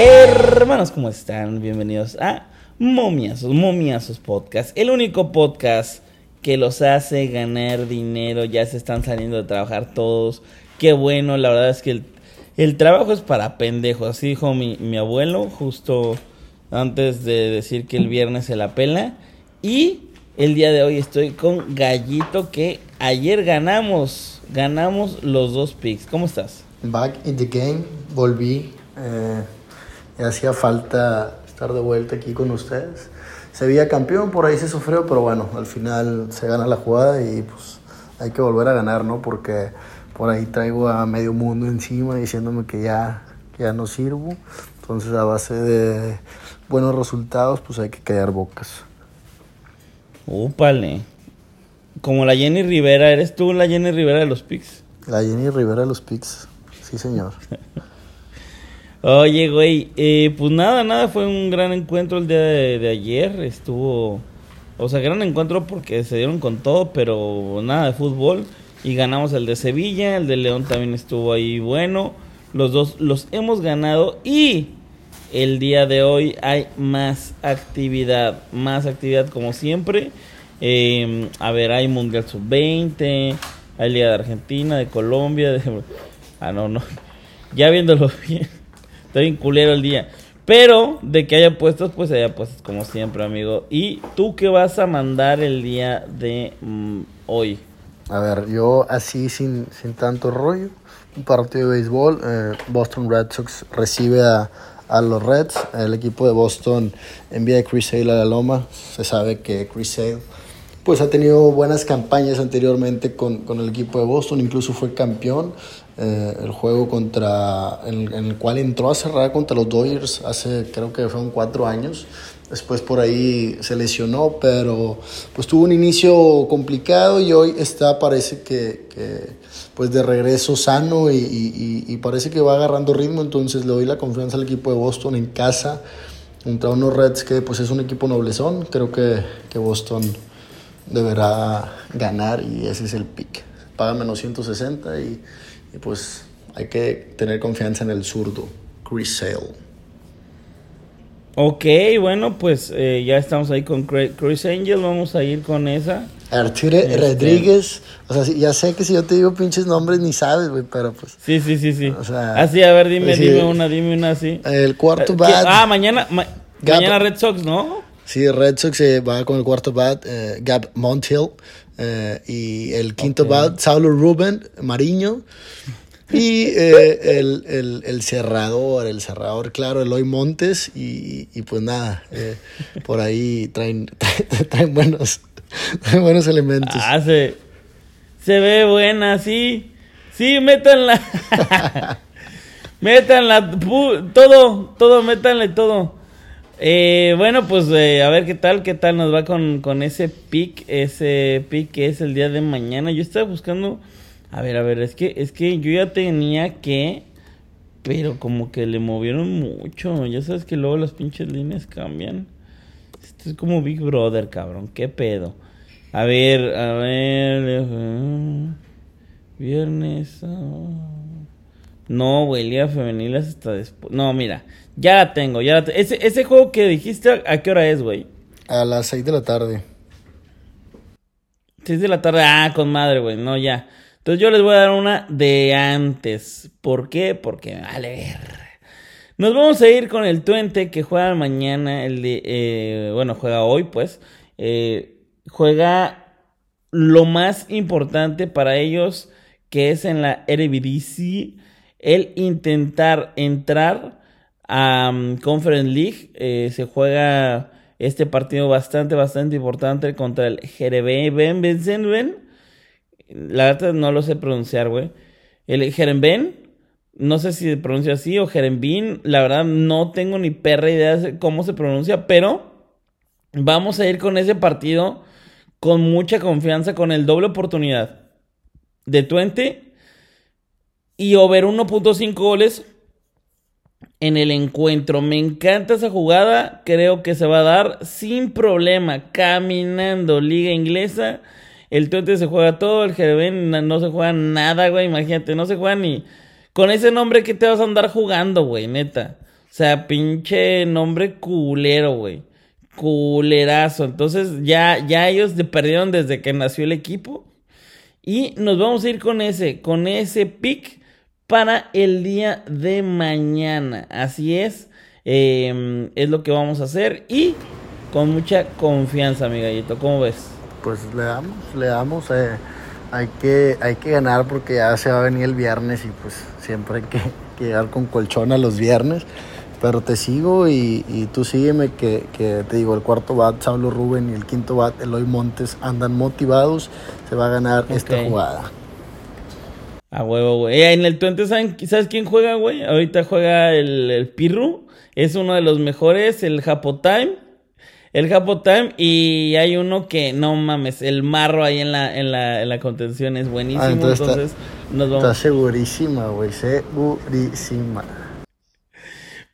Hermanos, ¿cómo están? Bienvenidos a Momiazos, Momiazos Podcast, el único podcast que los hace ganar dinero, ya se están saliendo de trabajar todos, qué bueno, la verdad es que el, trabajo es para pendejos, así dijo mi, abuelo justo antes de decir que el viernes se la pela, y el día de hoy estoy con Gallito que ayer ganamos, ganamos los dos picks, ¿cómo estás? Back in the game, volví. Eh, hacía falta estar de vuelta aquí con ustedes. Se veía campeón, por ahí se sufrió, pero bueno, al final se gana la jugada y pues hay que volver a ganar, ¿no? Porque por ahí traigo a medio mundo encima diciéndome que ya, que ya no sirvo. Entonces a base de buenos resultados, pues hay que callar bocas. Úpale. Como la Jenny Rivera, ¿eres tú la Jenny Rivera de los picks? La Jenny Rivera de los Pix. Sí, señor. Oye, güey, eh, pues nada, nada, fue un gran encuentro el día de, ayer. Estuvo, o sea, gran encuentro porque se dieron con todo, pero nada de fútbol. Y ganamos el de Sevilla, el de León también estuvo ahí bueno. Los dos los hemos ganado y el día de hoy hay más actividad, más actividad como siempre. Eh, a ver, hay Mundial Sub-20, hay Liga de Argentina, de Colombia, de... Ah, no, no. Ya viéndolo bien. Está bien culero el día. Pero de que haya puestos, pues haya puestos como siempre, amigo. ¿Y tú qué vas a mandar el día de mm, hoy? A ver, yo así sin, sin tanto rollo, un partido de béisbol, eh, Boston Red Sox recibe a, a los Reds, el equipo de Boston envía a Chris Sale a la loma, se sabe que Chris Sale pues ha tenido buenas campañas anteriormente con, con el equipo de Boston, incluso fue campeón, eh, el juego contra, en, en el cual entró a cerrar contra los Dodgers hace creo que fueron cuatro años, Después por ahí se lesionó, pero pues tuvo un inicio complicado y hoy está, parece que, que pues de regreso sano y, y, y, parece que va agarrando ritmo, entonces le doy la confianza al equipo de Boston en casa contra unos Reds que pues es un equipo noblezón, creo que, que Boston deberá ganar y ese es el pick. Paga menos 160 y, y pues hay que tener confianza en el zurdo, Chris Sale. Ok, bueno, pues eh, ya estamos ahí con Chris Angel, vamos a ir con esa. Arturo este... Rodríguez, o sea, ya sé que si yo te digo pinches nombres ni sabes, güey, pero pues. Sí, sí, sí, sí. O sea, así, a ver, dime, sí, dime una, dime una así. El cuarto bat. Ah, mañana, ma mañana Red Sox, ¿no? Sí, Red Sox eh, va con el cuarto bat, eh, Gab Montiel, eh, y el quinto okay. bat, Saulo Ruben Mariño. Y eh, el, el, el, cerrador, el cerrador, claro, Eloy Montes. Y, y pues nada, eh, por ahí traen, traen, traen, buenos, traen buenos elementos. Ah, se, se ve buena, sí. Sí, métanla. métanla. Todo, todo, métanle todo. Eh, bueno, pues eh, a ver qué tal, qué tal nos va con, con ese pick, ese pick que es el día de mañana. Yo estaba buscando... A ver, a ver, es que, es que yo ya tenía que. Pero como que le movieron mucho. Ya sabes que luego las pinches líneas cambian. Esto es como Big Brother, cabrón. ¿Qué pedo? A ver, a ver. Viernes. No, güey, Liga Femenil es hasta después. No, mira. Ya la tengo, ya la te... ese, ese juego que dijiste, ¿a qué hora es, güey? A las 6 de la tarde. 6 de la tarde, ah, con madre, güey. No, ya. Entonces yo les voy a dar una de antes. ¿Por qué? Porque vale ver. Nos vamos a ir con el Twente que juega mañana. El de, eh, bueno, juega hoy, pues. Eh, juega lo más importante para ellos, que es en la Eredivisie, el intentar entrar a um, Conference League. Eh, se juega este partido bastante, bastante importante contra el Jerebe Ben la verdad no lo sé pronunciar, güey. El Jerenben, no sé si se pronuncia así o Jerenbin, la verdad no tengo ni perra idea de cómo se pronuncia, pero vamos a ir con ese partido con mucha confianza, con el doble oportunidad de Twente y over 1.5 goles en el encuentro. Me encanta esa jugada, creo que se va a dar sin problema, caminando, liga inglesa. El Twente se juega todo, el Jereben no se juega nada, güey. Imagínate, no se juega ni. Con ese nombre que te vas a andar jugando, güey, neta. O sea, pinche nombre culero, güey. Culerazo. Entonces ya, ya ellos se perdieron desde que nació el equipo. Y nos vamos a ir con ese, con ese pick para el día de mañana. Así es. Em, es lo que vamos a hacer. Y con mucha confianza, mi gallito. ¿Cómo ves? Pues le damos, le damos. Eh, hay, que, hay que ganar porque ya se va a venir el viernes y pues siempre hay que, llegar con colchón a los viernes. Pero te sigo y, tú sígueme que, que, te digo, el cuarto bat, Saulo Rubén y el quinto bat, Eloy Montes, andan motivados. Se va a ganar esta jugada. A huevo, güey. Eh, en el 20, ¿sabes quién juega, güey? Ahorita juega el, el Pirru. Es uno de los mejores, el Japotime el Japo Time y hay uno que no mames, el marro ahí en la, en la, en la contención es buenísimo. Ah, entonces, está, nos vamos. Está segurísima, güey, segurísima.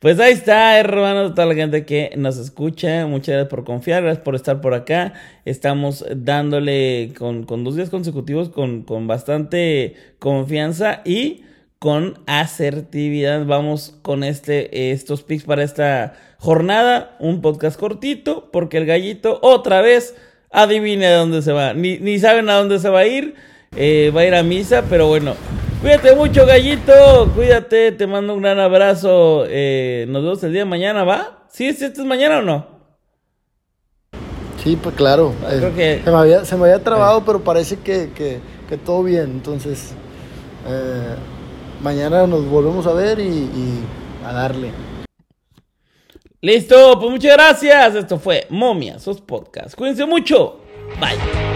Pues ahí está, hermano, toda la gente que nos escucha. Muchas gracias por confiar, gracias por estar por acá. Estamos dándole con, dos días consecutivos con, bastante confianza y con asertividad. Vamos con este, estos picks para esta jornada. Un podcast cortito, porque el gallito otra vez adivine a dónde se va. Ni, ni saben a dónde se va a ir. Eh, va a ir a misa, pero bueno. Cuídate mucho, gallito. Cuídate, te mando un gran abrazo. Eh, nos vemos el día de mañana, ¿va? ¿Sí? ¿Este es mañana o no? Sí, pues claro. Creo que... se, me había, se me había trabado, pero parece que, que, que todo bien. Entonces, eh, mañana nos volvemos a ver y, a darle. Listo, pues muchas gracias. Esto fue Momia, sos podcast. Cuídense mucho. Bye.